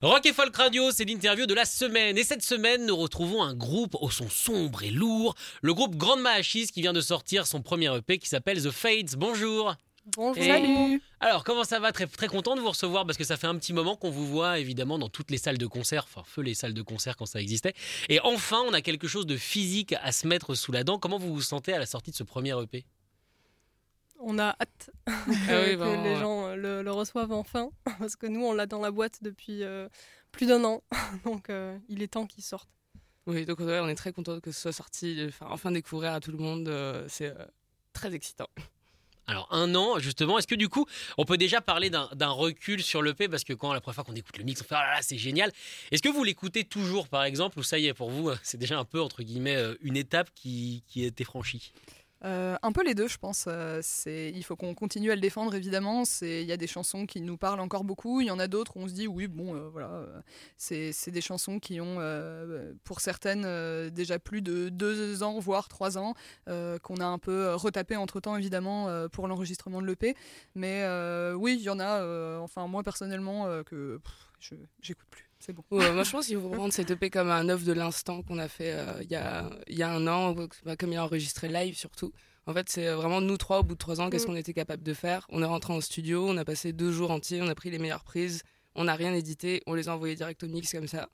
Rock et Folk Radio, c'est l'interview de la semaine. Et cette semaine, nous retrouvons un groupe au son sombre et lourd. Le groupe Grande Mahachis qui vient de sortir son premier EP qui s'appelle The Fades. Bonjour Bonjour. Et- Salut. Alors, comment ça va? Très, très content de vous recevoir parce que ça fait un petit moment qu'on vous voit évidemment dans toutes les salles de concert, enfin feu les salles de concert quand ça existait. Et enfin, on a quelque chose de physique à se mettre sous la dent. Comment vous vous sentez à la sortie de ce premier EP On a hâte que, Ah oui, que vraiment, les ouais. gens euh, le, le reçoivent enfin, parce que nous, on l'a dans la boîte depuis euh, plus d'un an, donc euh, il est temps qu'il sorte. Oui, donc ouais, on est très content que ce soit sorti, faire enfin découvrir à tout le monde. euh, c'est euh, très excitant. Alors un an justement, est-ce que du coup on peut déjà parler d'un recul sur l'EP parce que quand la première fois qu'on écoute le mix on fait oh là là c'est génial. Est-ce que vous l'écoutez toujours par exemple? Ou ça y est pour vous c'est déjà un peu entre guillemets une étape qui, qui a été franchie? Euh, un peu les deux, je pense. Euh, il faut qu'on continue à le défendre, évidemment. Il y a des chansons qui nous parlent encore beaucoup. Il y en a d'autres où on se dit, oui, bon, euh, voilà, c'est, des chansons qui ont, pour certaines, déjà plus de deux ans, voire trois ans, qu'on a un peu retapé entre temps, évidemment, pour l'enregistrement de l'EP. Mais oui, il y en a, enfin, moi personnellement, que j'écoute plus. C'est bon. Ouais, moi, je pense qu'il faut prendre cette EP comme un œuvre de l'instant qu'on a fait euh, il y, a, il y a un an, bah, comme il a enregistré live surtout. En fait, c'est vraiment nous trois, au bout de trois ans, qu'est-ce Mm. qu'on était capable de faire? On est rentré en studio, on a passé deux jours entiers, on a pris les meilleures prises, on n'a rien édité, on les a envoyés direct au mix comme ça.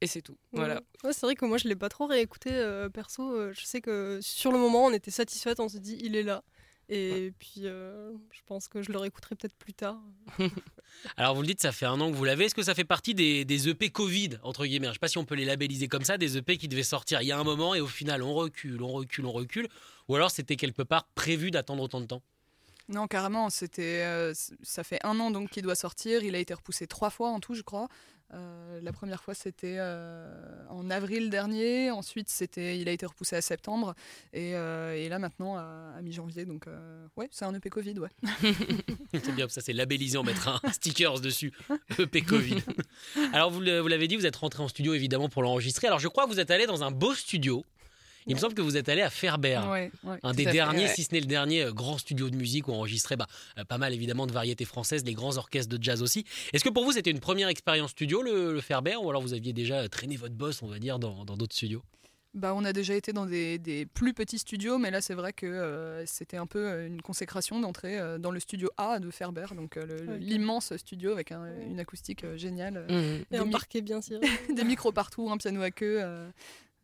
Et c'est tout. Voilà. Ouais. Ouais, c'est vrai que moi, je l'ai pas trop réécouté euh, perso. euh, je sais que sur le moment, on était satisfaite, on s'est dit, il est là. Et puis, euh, je pense que je le réécouterai peut-être plus tard. Alors vous le dites ça fait un an que vous l'avez. Est-ce que ça fait partie des, des EP Covid entre guillemets? Je sais pas si on peut les labelliser comme ça, des EP qui devaient sortir il y a un moment et au final on recule, on recule, on recule. Ou alors c'était quelque part prévu d'attendre autant de temps? Non, carrément, c'était, euh, ça fait un an donc qu'il doit sortir. Il a été repoussé trois fois en tout, je crois. Euh, la première fois, c'était euh, en avril dernier. Ensuite, c'était, il a été repoussé à septembre. Et, euh, là, maintenant, à, mi-janvier. Donc, ouais, c'est un EP Covid, ouais. C'est bien, ça c'est labellisé, on mettra un stickers dessus, EP Covid. Alors vous l'avez dit, vous êtes rentré en studio évidemment pour l'enregistrer. Alors je crois que vous êtes allé dans un beau studio. Il me semble que vous êtes allé à Ferber. Ouais, ouais. Un des fait, derniers, si ce n'est le dernier, euh, grand studio de musique où on enregistrait bah, euh, pas mal évidemment de variétés françaises, les grands orchestres de jazz aussi. Est-ce que pour vous c'était une première expérience studio le, le Ferber ou alors vous aviez déjà euh, traîné votre boss, on va dire, dans d'autres studios? Bah, on a déjà été dans des, des plus petits studios, mais là, c'est vrai que euh, c'était un peu une consécration d'entrer euh, dans le studio A de Ferber, donc euh, Ok. l'immense studio avec un- une acoustique euh, géniale. Mhm. Et Des un parquet bien ciré. des micros partout, un piano à queue. euh,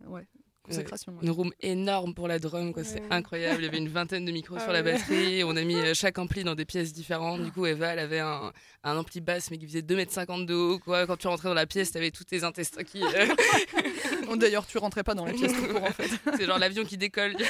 ouais, ouais. Une room énorme pour la drum, quoi. C'est incroyable. Il y avait une vingtaine de micros Ah sur la batterie. On a mis euh, chaque ampli dans des pièces différentes. Du coup, Eva, elle avait un, un ampli basse, mais qui faisait 2m50 de haut, quoi. Quand tu rentrais dans la pièce, t'avais tous tes intestins qui. euh, D'ailleurs, tu rentrais pas dans la pièce tout court en fait, c'est genre l'avion qui décolle.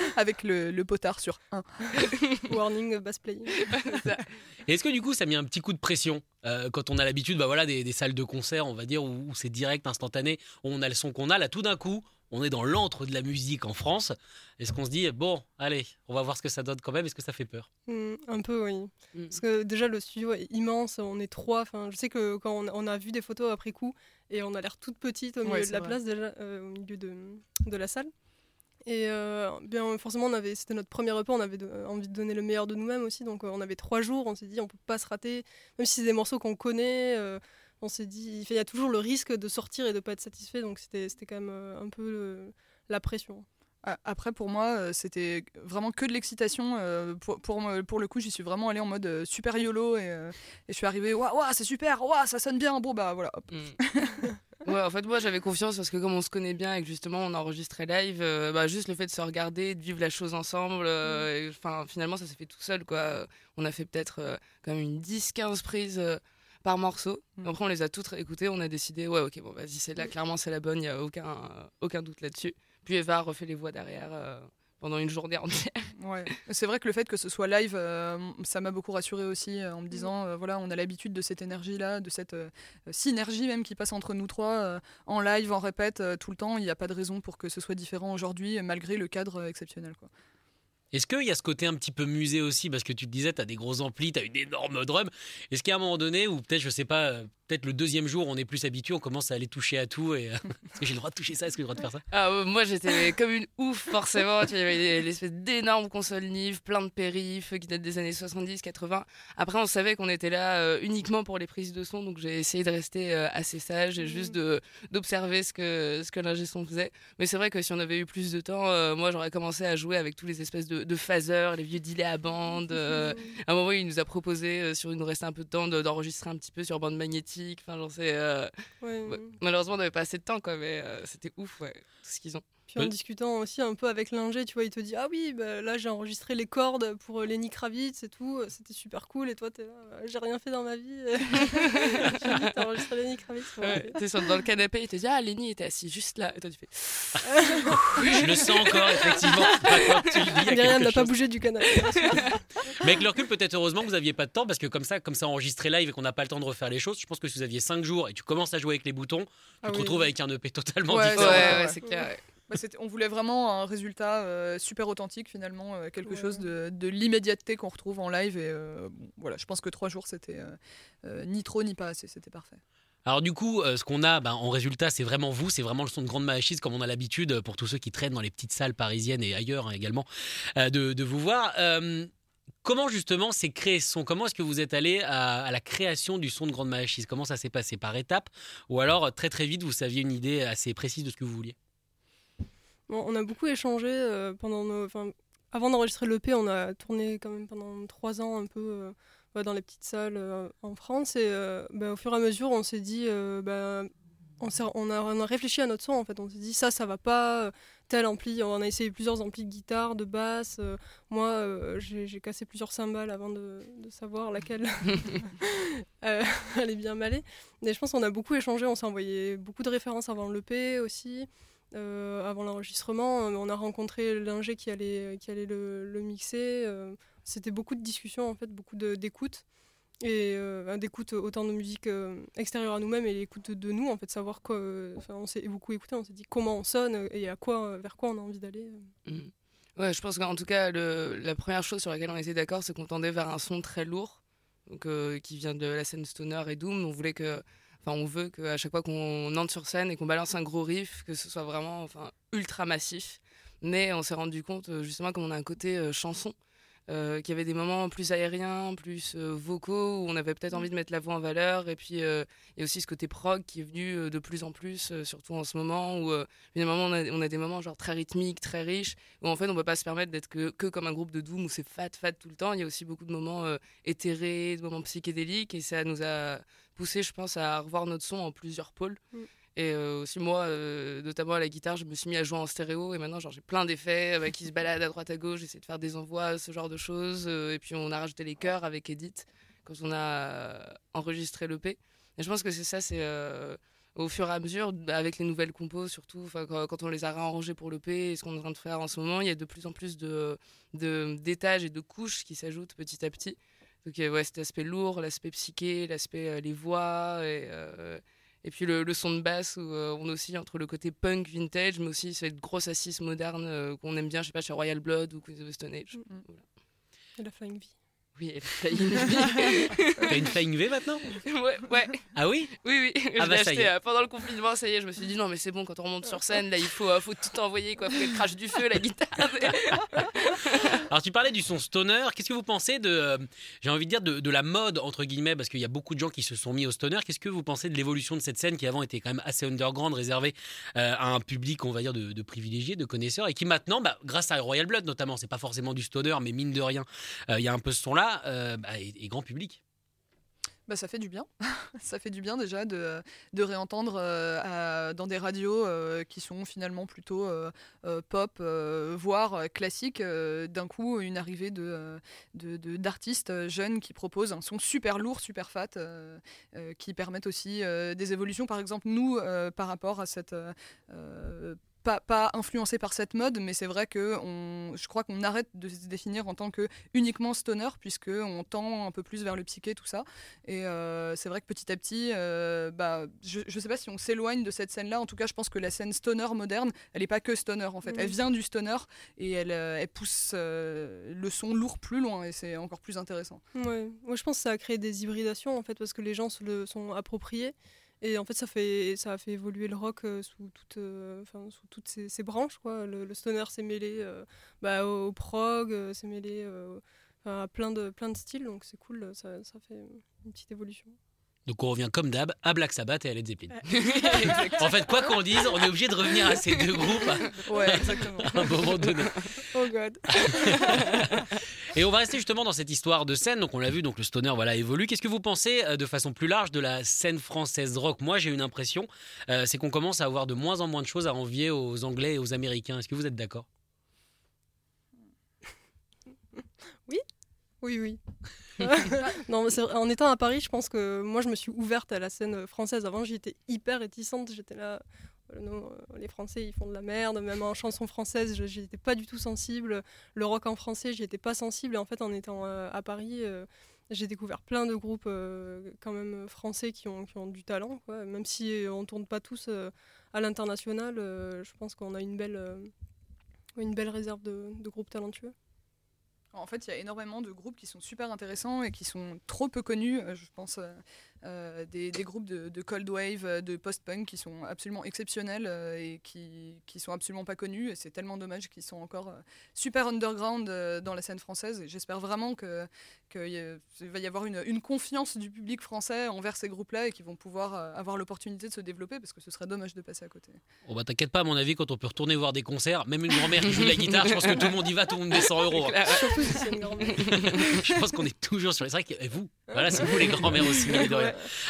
avec le, le potard sur un. Warning bass playing. Et Est-ce que du coup ça a mis un petit coup de pression euh, quand on a l'habitude bah, voilà, des, des salles de concert, on va dire, où, où c'est direct, instantané, où on a le son qu'on a, là tout d'un coup, on est dans l'antre de la musique en France. Est-ce qu'on se dit, bon, allez, on va voir ce que ça donne quand même, est-ce que ça fait peur? Mm, un peu, oui. Mm. Parce que déjà, le studio est immense, on est trois. Enfin, je sais que quand on, on a vu des photos après coup, et on a l'air toute petite au milieu Ouais, de la vrai. place, déjà, euh, au milieu de, de la salle. Et euh, bien, forcément, on avait, c'était notre premier repas, on avait de- envie de donner le meilleur de nous-mêmes aussi. Donc, euh, on avait trois jours, on s'est dit, on peut pas se rater. Même si c'est des morceaux qu'on connaît, euh, on s'est dit, il y a toujours le risque de sortir et de pas être satisfait. Donc, c'était, c'était quand même euh, un peu la pression. Après, pour moi, c'était vraiment que de l'excitation. euh, Pour, pour, le coup, j'y suis vraiment allée en mode euh, super YOLO et, euh, et je suis arrivée, waouh, waouh, c'est super, waouh, ça sonne bien. Bon, bah voilà. hop. Mm. ouais, en fait, moi, j'avais confiance parce que comme on se connaît bien et que justement on enregistrait live, euh, bah, juste le fait de se regarder, de vivre la chose ensemble, euh, enfin, finalement, ça s'est fait tout seul, quoi. On a fait peut-être euh, quand même une 10-15 prises. euh, par morceau. Mm. Après, on les a toutes réécoutées. On a décidé, ouais, ok, bon, vas-y, c'est là, clairement, c'est la bonne, il n'y a aucun, aucun doute là-dessus. Puis Eva a refait les voix derrière pendant une journée entière. Ouais. C'est vrai que le fait que ce soit live, euh, ça m'a beaucoup rassuré aussi euh, en me disant euh, voilà, on a l'habitude de cette énergie-là, de cette euh, synergie même qui passe entre nous trois euh, en live, en répète tout le temps. Il n'y a pas de raison pour que ce soit différent aujourd'hui, malgré le cadre exceptionnel. Quoi. Est-ce qu'il y a ce côté un petit peu musée aussi? Parce que tu te disais, tu as des gros amplis, tu as une énorme drum. Est-ce qu'à un moment donné, ou peut-être, je sais pas, peut-être le deuxième jour, on est plus habitué, on commence à aller toucher à tout et, euh, Est-ce que j'ai le droit de toucher ça Est-ce que j'ai le droit de faire ça? Ah, ouais, moi j'étais comme une ouf forcément. Tu vois, Il y avait l'espèce d'énormes consoles Nive, plein de périphes qui datent des années 70-80. Après on savait qu'on était là euh, uniquement pour les prises de son, donc j'ai essayé de rester euh, assez sage et juste d'observer ce que, ce que l'ingé son faisait. Mais c'est vrai que si on avait eu plus de temps, euh, moi j'aurais commencé à jouer avec tous les espèces de, de phasers, les vieux delays à bande. euh, à un moment il nous a proposé, euh, si on nous restait un peu de temps, de- d'enregistrer un petit peu sur bande magnétique. Enfin euh, Ouais. Malheureusement, on n'avait pas assez de temps, quoi, mais euh, c'était ouf, ouais, tout ce qu'ils ont. Puis en discutant aussi un peu avec l'ingé, tu vois, il te dit Ah oui, bah, là j'ai enregistré les cordes pour euh, Lenny Kravitz et tout, euh, c'était super cool. Et toi, t'es là, Euh, j'ai rien fait dans ma vie. j'ai dit T'as enregistré Lenny Kravitz ouais. Ouais, t'es sur- dans le canapé, il te dit Ah, Lenny était assis juste là. Et toi, tu fais Je le sens encore, effectivement. Tu le dis, il n'a pas bougé du canapé. Mais avec le recul, peut-être heureusement que vous n'aviez pas de temps parce que comme ça, comme ça enregistré live et qu'on n'a pas le temps de refaire les choses, je pense que si vous aviez 5 jours et tu commences à jouer avec les boutons, tu Ah te oui. retrouves avec un EP totalement Ouais, différent. ouais, ouais, ouais. c'est clair. Bah, on voulait vraiment un résultat euh, super authentique finalement, euh, quelque Ouais. chose de, de l'immédiateté qu'on retrouve en live. Et euh, bon, voilà, je pense que trois jours c'était euh, euh, ni trop ni pas assez, c'était parfait. Alors du coup, euh, ce qu'on a ben, en résultat, c'est vraiment vous, c'est vraiment le son de Grande Machis comme on a l'habitude pour tous ceux qui traînent dans les petites salles parisiennes et ailleurs hein, également, euh, de, de vous voir. Euh, comment justement c'est créé ce son? Comment est-ce que vous êtes allé à, à la création du son de Grande Machis Comment ça s'est passé? Par étapes? Ou alors très très vite, vous saviez une idée assez précise de ce que vous vouliez? Bon, on a beaucoup échangé euh, pendant nos. avant d'enregistrer l'EP, on a tourné quand même pendant trois ans un peu euh, dans les petites salles euh, en France. Et bah, au fur et à mesure, on s'est dit. bah, on, a, on a réfléchi à notre son en fait. On s'est dit ça, ça va pas. Tel ampli. On a essayé plusieurs amplis de guitare, de basse. euh, moi, euh, j'ai cassé plusieurs cymbales avant de, de savoir laquelle euh, allait bien m'aller. Mais je pense qu'on a beaucoup échangé. On s'est envoyé beaucoup de références avant l'EP aussi. Euh, avant l'enregistrement, euh, on a rencontré l'ingé qui allait, qui allait le, mixer. euh, C'était beaucoup de discussions, en fait, beaucoup d'écoute. Et d'écoute autant de musique extérieure à nous-mêmes et l'écoute de nous, en fait, savoir quoi. enfin, on s'est beaucoup écouté, on s'est dit comment on sonne et à quoi, vers quoi on a envie d'aller. euh. Mm. Ouais, je pense qu'en tout cas, la première chose sur laquelle on était d'accord, c'est qu'on tendait vers un son très lourd, donc, qui vient de la scène Stoner et Doom. On voulait que. On veut qu'à chaque fois qu'on entre sur scène et qu'on balance un gros riff, que ce soit vraiment ultra massif. Mais on s'est rendu compte, euh, justement, comme on a un côté euh, chanson, euh, qu'il y avait des moments plus aériens, plus euh, vocaux, où on avait peut-être envie de mettre la voix en valeur. Et puis, euh, il y a aussi ce côté prog qui est venu euh, de plus en plus, euh, surtout en ce moment, où finalement, on a, on a des moments genre très rythmiques, très riches, où en fait, on peut pas se permettre d'être que, que comme un groupe de Doom où c'est fat, fat tout le temps. Il y a aussi beaucoup de moments éthérés, de moments psychédéliques, et ça nous a poussé, je pense, à revoir notre son en plusieurs pôles. Mm. Et euh, aussi moi, euh, notamment à la guitare, je me suis mis à jouer en stéréo et maintenant genre j'ai plein d'effets euh, qui se baladent à droite à gauche, j'essaie de faire des envois, ce genre de choses. et puis on a rajouté les chœurs avec Edith quand on a enregistré l'EP. Et je pense que c'est ça, c'est au fur et à mesure, bah, avec les nouvelles compos surtout, quand, on les a réarrangées pour l'EP et ce qu'on est en train de faire en ce moment, il y a de plus en plus d'étages et de couches qui s'ajoutent petit à petit. Donc euh, ouais, cet aspect lourd, l'aspect psyché, l'aspect les voix et puis le, le son de basse où euh, on oscille entre le côté punk vintage, mais aussi cette grosse assise moderne euh, qu'on aime bien, je sais pas, chez Royal Blood ou Queens of the Stone Age. Et la Flying V. Oui, elle a une vie. T'as une Flying V maintenant ouais, ouais, Ah oui oui, oui. Ah je bah, l'ai acheté euh, pendant le confinement, ça y est, je me suis dit non mais c'est bon, quand on remonte sur scène, là il faut, euh, faut tout envoyer, quoi, faut qu'elle crache du feu, la guitare. Alors tu parlais du son stoner, qu'est-ce que vous pensez de, euh, j'ai envie de dire, de, de la mode, entre guillemets, parce qu'il y a beaucoup de gens qui se sont mis au stoner, qu'est-ce que vous pensez de l'évolution de cette scène qui avant était quand même assez underground, réservée à un public, on va dire, de, de privilégiés, de connaisseurs, et qui maintenant, bah, grâce à Royal Blood notamment, c'est pas forcément du stoner, mais mine de rien, il y a un peu ce son-là, euh, bah, grand public. Bah, ça fait du bien. ça fait du bien déjà de, de réentendre euh, dans des radios euh, qui sont finalement plutôt pop, voire classiques, euh, d'un coup une arrivée euh, de- de- d'artistes jeunes qui proposent un son super lourd, super fat, qui permettent aussi des évolutions. Par exemple, nous, par rapport à cette... pas, pas influencé par cette mode, mais c'est vrai que on, je crois qu'on arrête de se définir en tant que uniquement stoner, puisque on tend un peu plus vers le psyché, tout ça. Et euh, c'est vrai que petit à petit, euh, bah, je ne sais pas si on s'éloigne de cette scène-là. En tout cas, je pense que la scène stoner moderne, elle n'est pas que stoner en fait. Elle vient du stoner et elle, euh, elle pousse le son lourd plus loin et c'est encore plus intéressant. Ouais. Moi, je pense que ça a créé des hybridations en fait, parce que les gens se le sont appropriés. Et en fait, ça, fait, ça a fait évoluer le rock euh, sous, toute, euh, sous toutes ses, branches. Quoi. Le, stoner s'est mêlé euh, bah, au, prog, s'est mêlé à plein de, plein de styles. Donc c'est cool, ça, ça fait une petite évolution. Donc on revient comme d'hab à Black Sabbath et à Led Zeppelin. en fait, quoi qu'on dise, on est obligé de revenir à ces deux groupes ouais, exactement. à un moment donné. Oh god. et on va rester justement dans cette histoire de scène. Donc on l'a vu, donc le stoner voilà évolue. Qu'est-ce que vous pensez euh, de façon plus large de la scène française rock? Moi, j'ai une impression, euh, c'est qu'on commence à avoir de moins en moins de choses à envier aux Anglais et aux Américains. Est-ce que vous êtes d'accord? Oui. Oui, oui. non, en étant à Paris, je pense que moi, je me suis ouverte à la scène française. Avant, j'étais hyper réticente. J'étais là, euh, les Français, ils font de la merde. Même en chanson française, je n'étais pas du tout sensible. Le rock en français, j'y étais pas sensible. En fait, en étant euh, à Paris, euh, j'ai découvert plein de groupes quand même français qui ont, du talent. Même si on tourne pas tous à l'international, je pense qu'on a une belle réserve de groupes talentueux. En fait, il y a énormément de groupes qui sont super intéressants et qui sont trop peu connus. Je pense euh, des, groupes de, cold wave, euh, de post-punk qui sont absolument exceptionnels euh, et qui, qui sont absolument pas connus. Et c'est tellement dommage qu'ils sont encore super underground dans la scène française. Et j'espère vraiment qu'il va y avoir une, une, confiance du public français envers ces groupes-là et qu'ils vont pouvoir avoir l'opportunité de se développer parce que ce serait dommage de passer à côté. Bon bah t'inquiète pas, à mon avis, quand on peut retourner voir des concerts, même une grand-mère qui joue de la guitare, je pense que tout le monde y va, tout le monde met 100 euros. Surtout si c'est une grand-mère. je pense qu'on est toujours sur les. C'est vrai que vous, voilà, c'est vous les grand-mères aussi.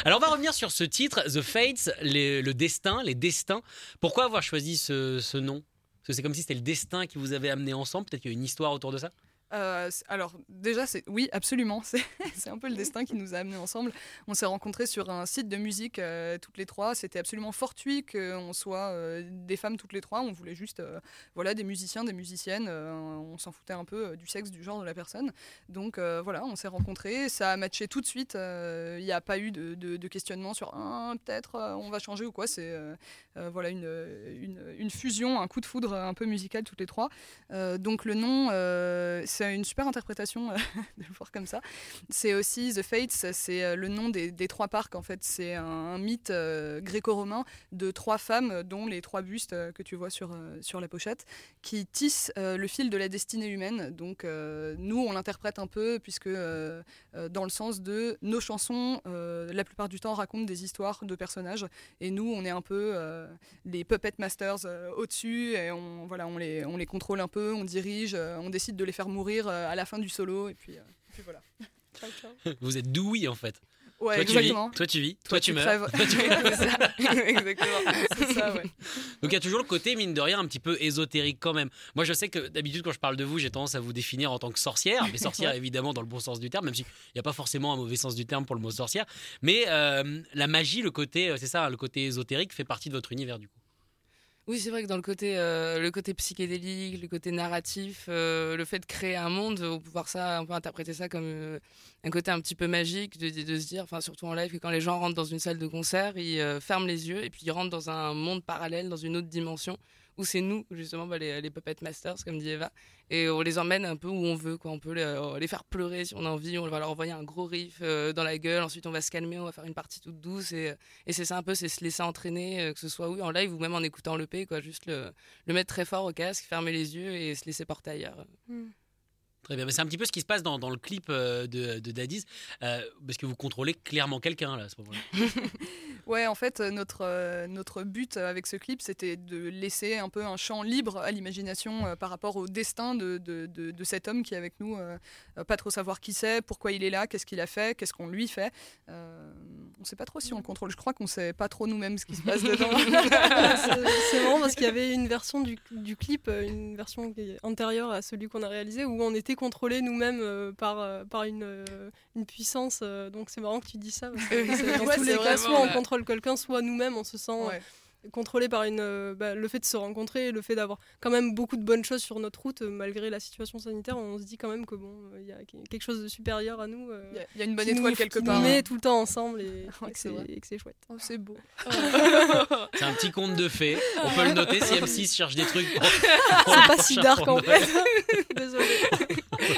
Alors on va revenir sur ce titre, The Fates, le destin, les destins. Pourquoi avoir choisi ce, ce nom? Parce que c'est comme si c'était le destin qui vous avait amené ensemble. Peut-être qu'il y a une histoire autour de ça? Euh, alors déjà, c'est oui, absolument. C'est un peu le destin qui nous a amenés ensemble. On s'est rencontrés sur un site de musique euh, toutes les trois. C'était absolument fortuit qu'on soit euh, des femmes toutes les trois. On voulait juste, voilà, des musiciens, des musiciennes. on s'en foutait un peu du sexe, du genre de la personne. Donc voilà, on s'est rencontrés. Ça a matché tout de suite. Il n'y a pas eu de, questionnement sur un peut-être on va changer ou quoi. C'est voilà une, une, fusion, un coup de foudre un peu musical toutes les trois. donc le nom, une super interprétation euh, de le voir comme ça. C'est aussi The Fates, c'est euh, le nom des, trois parcs en fait. C'est un, mythe euh, gréco-romain de trois femmes, dont les trois bustes que tu vois sur, sur la pochette, qui tissent le fil de la destinée humaine. Donc nous, on l'interprète un peu, puisque dans le sens de nos chansons, la plupart du temps racontent des histoires de personnages, et nous, on est un peu les puppet masters au-dessus, et on, voilà, on, les, on les contrôle un peu, on dirige, on décide de les faire mourir euh, à la fin du solo. Et puis, euh, voilà. Vous êtes douille en fait. Ouais, toi, exactement. Tu vis, toi tu vis, toi, tu, meurs. Toi, tu... exactement. C'est ça, ouais. Donc il y a toujours le côté, mine de rien, un petit peu ésotérique quand même. Moi je sais que d'habitude quand je parle de vous, j'ai tendance à vous définir en tant que sorcière, mais sorcière évidemment dans le bon sens du terme, même s'il n'y a pas forcément un mauvais sens du terme pour le mot sorcière. Mais euh, la magie, le côté, c'est ça, le côté ésotérique fait partie de votre univers du coup. Oui, c'est vrai que dans le côté, euh, le côté psychédélique, le côté narratif, euh, le fait de créer un monde, on peut voir ça, on peut interpréter ça comme euh, un côté un petit peu magique, de, de, se dire, surtout en live, que quand les gens rentrent dans une salle de concert, ils ferment les yeux et puis ils rentrent dans un monde parallèle, dans une autre dimension où c'est nous, justement, bah, les, les, Puppet Masters, comme dit Eva, et on les emmène un peu où on veut, quoi. On peut les, les faire pleurer si on a envie, on va leur envoyer un gros riff euh, dans la gueule, ensuite on va se calmer, on va faire une partie toute douce, et, et c'est ça un peu, c'est se laisser entraîner, euh, que ce soit oui, en live ou même en écoutant le P, quoi. Juste le, le, mettre très fort au casque, fermer les yeux et se laisser porter ailleurs. Mm. Très bien, c'est un petit peu ce qui se passe dans, dans le clip euh, de, de Daddy's, parce que vous contrôlez clairement quelqu'un là à ce moment-là. Ouais, en fait, notre, euh, notre but avec ce clip, c'était de laisser un peu un champ libre à l'imagination euh, par rapport au destin de, de, de, cet homme qui est avec nous. Euh, pas trop savoir qui c'est, pourquoi il est là, qu'est-ce qu'il a fait, qu'est-ce qu'on lui fait. on ne sait pas trop si on le contrôle. Je crois qu'on ne sait pas trop nous-mêmes ce qui se passe dedans. C'est marrant parce qu'il y avait une version du, du, clip, une version antérieure à celui qu'on a réalisé, où on était contrôlé nous-mêmes par, par une, une puissance. donc c'est marrant que tu dis ça. Parce que dans tous les cas, soit on contrôle quelqu'un, soit nous-mêmes, on se sent contrôlé par une, euh, bah, le fait de se rencontrer, le fait d'avoir quand même beaucoup de bonnes choses sur notre route, euh, malgré la situation sanitaire, on se dit quand même que bon, euh, il y a quelque chose de supérieur à nous. Il y a- il y, a une bonne étoile nous, quelque part. nous met tout le temps ensemble et, Ouais, et que c'est chouette. Oh, c'est beau. C'est un petit conte de fées. On peut le noter si M6 cherche des trucs. Pour, C'est pas si dark en fait. Désolée.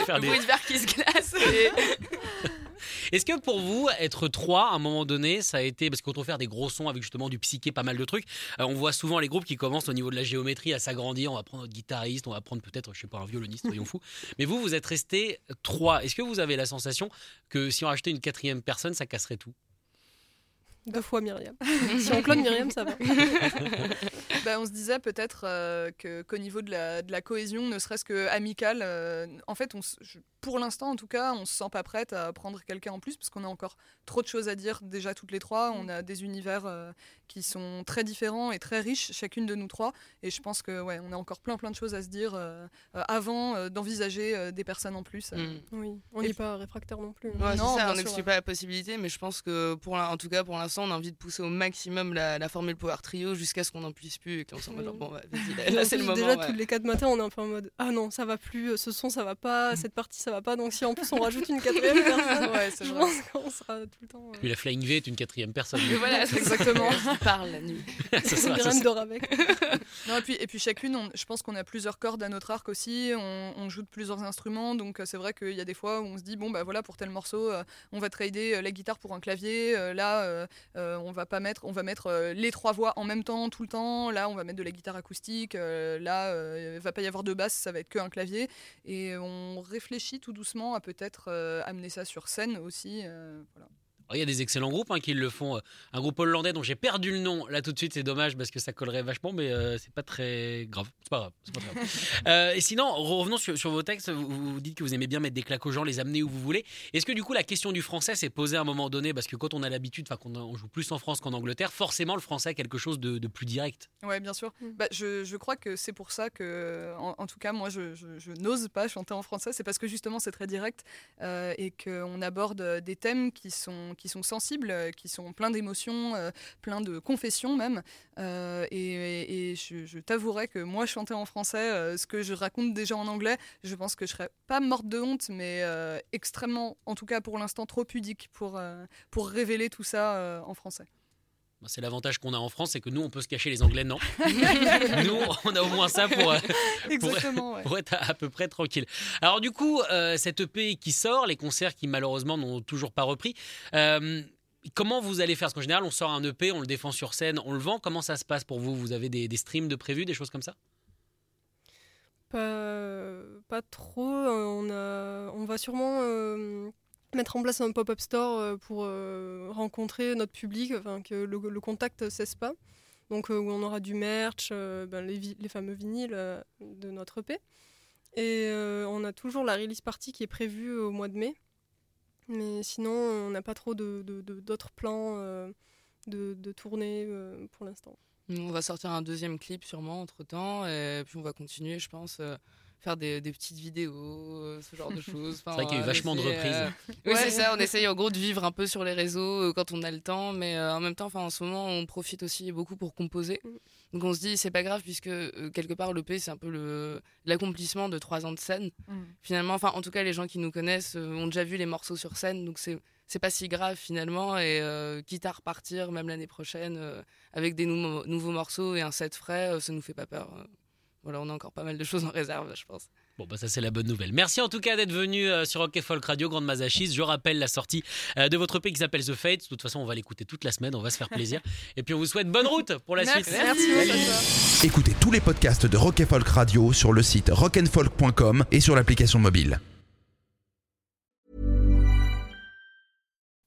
faire Le des- bruit de verre qui se glace. et- Est-ce que pour vous, être trois, à un moment donné, ça a été. Parce que quand on fait des gros sons avec justement du psyché, pas mal de trucs, euh, on voit souvent les groupes qui commencent au niveau de la géométrie à s'agrandir. On va prendre notre guitariste, on va prendre peut-être, je sais pas, un violoniste, soyons fous. Mais vous, vous êtes restés trois. Est-ce que vous avez la sensation que si on rachetait une quatrième personne, ça casserait tout? Deux fois Myriam. si on clone Myriam, ça va. Bah, on se disait peut-être euh, que- qu'au niveau de la, de la cohésion, ne serait-ce que amicale, euh, en fait, on pour l'instant en tout cas, on se sent pas prête à prendre quelqu'un en plus parce qu'on a encore trop de choses à dire déjà toutes les trois. On a des univers euh, qui sont très différents et très riches, chacune de nous trois. Et je pense que ouais, on a encore plein plein de choses à se dire avant euh, d'envisager euh, des personnes en plus. Mm. Oui, on n'est pas réfractaire non plus. Ouais, Non, c'est ça, bien on n'exclut pas la possibilité, mais je pense que, pour l'in- en tout cas pour l'instant, on a envie de pousser au maximum la, la formule Power Trio jusqu'à ce qu'on n'en puisse plus et qu'on s'en Oui. genre, bon, bah, là, c'est le moment. Déjà, ouais. tous les quatre matins, on est un peu en mode Ah non, ça va plus, euh, ce son, ça va pas, cette partie, ça va pas. Donc, si en plus on rajoute une quatrième personne, Ouais, c'est je vrai. pense qu'on sera tout le temps. Puis la Flying V est une quatrième personne. Mais voilà, c'est Exactement. Qui parle la nuit. Euh, ça Myriam sera- dort avec. Non, et puis, et puis chacune, on- je pense qu'on a plusieurs cordes à notre arc aussi, on, on joue de plusieurs instruments, donc euh, c'est vrai qu'il y a des fois où on se dit, bon, bah voilà, pour tel morceau, euh, on va trader euh, la guitare pour un clavier, euh, là, euh, on va mettre, euh, les trois voix en même temps, tout le temps, là, on va mettre de la guitare acoustique, euh, là, il va pas y avoir de basse, ça va être que un clavier, et on réfléchit tout doucement à peut-être amener ça sur scène aussi. Alors, Il y a des excellents groupes hein, qui le font. euh, Un groupe hollandais dont j'ai perdu le nom là tout de suite, c'est dommage parce que ça collerait vachement, mais euh, c'est pas très grave. C'est pas grave. c'est pas grave. Euh, et sinon, revenons sur, sur vos textes. Vous, vous dites que vous aimez bien mettre des claques aux gens, les amener où vous voulez. Est-ce que du coup la question du français s'est posée à un moment donné? Parce que quand on a l'habitude, enfin qu'on on joue plus en France qu'en Angleterre, forcément le français a quelque chose de, de plus direct. Ouais, bien sûr. Mm. Bah, je, je crois que c'est pour ça que, en, en tout cas, moi, je, je- je n'ose pas chanter en français. C'est parce que justement, c'est très direct euh, et qu'on aborde des thèmes qui sont, qui sont sensibles, euh, qui sont pleins d'émotions, euh, pleins de confessions même. Euh, et je, je t'avouerai que moi, chanter en français, ce que je raconte déjà en anglais, je pense que je serais pas morte de honte, mais extrêmement, en tout cas pour l'instant, trop pudique pour, pour révéler tout ça en français. Bah, C'est l'avantage qu'on a en France, c'est que nous on peut se cacher, les Anglais non. nous on a au moins ça pour, euh, Exactement, ouais. pour être à, à peu près tranquille. Alors du coup, euh, cette EP qui sort, les concerts qui malheureusement n'ont toujours pas repris, euh, comment vous allez faire? Parce qu'en général, on sort un EP, on le défend sur scène, on le vend. Comment ça se passe pour vous? Vous avez des, des streams de prévus, des choses comme ça? Pas, pas trop. euh, On, a, on va sûrement euh, mettre en place un pop-up store euh, pour euh, rencontrer notre public, que le, contact ne cesse pas. Donc, euh, où on aura du merch, ben, les, fameux vinyles de notre EP. Et on a toujours la release party qui est prévue au mois de mai. Mais sinon, on n'a pas trop d'autres plans de, de tournée pour l'instant. On va sortir un deuxième clip sûrement entre temps, et puis on va continuer, je pense, faire des, des petites vidéos, euh, ce genre de choses. C'est vrai qu'il y a eu vachement de reprises. oui, Ouais. c'est ça, on essaye en gros de vivre un peu sur les réseaux euh, quand on a le temps, mais euh, en même temps, enfin, en ce moment, on profite aussi beaucoup pour composer. Mm. Donc on se dit, c'est pas grave, puisque euh, quelque part, l'EP, c'est un peu le- l'accomplissement de trois ans de scène. Mm. Finalement, enfin, en tout cas, les gens qui nous connaissent euh, ont déjà vu les morceaux sur scène, donc c'est c'est pas si grave finalement. Et euh, quitte à repartir même l'année prochaine euh, avec des nouveaux, nouveaux morceaux et un set frais, euh, ça nous fait pas peur. Voilà, on a encore pas mal de choses en réserve, je pense. Bon, bah ça c'est la bonne nouvelle. Merci en tout cas d'être venu euh, sur Rock and Folk Radio, Grande Mazachis. Je rappelle la sortie euh, de votre EP qui s'appelle The Fate. De toute façon, on va l'écouter toute la semaine, on va se faire plaisir. Et puis on vous souhaite bonne route pour la Merci, suite. merci. Sacha. Écoutez tous les podcasts de Rock Folk Radio sur le site rockandfolk.com et sur l'application mobile.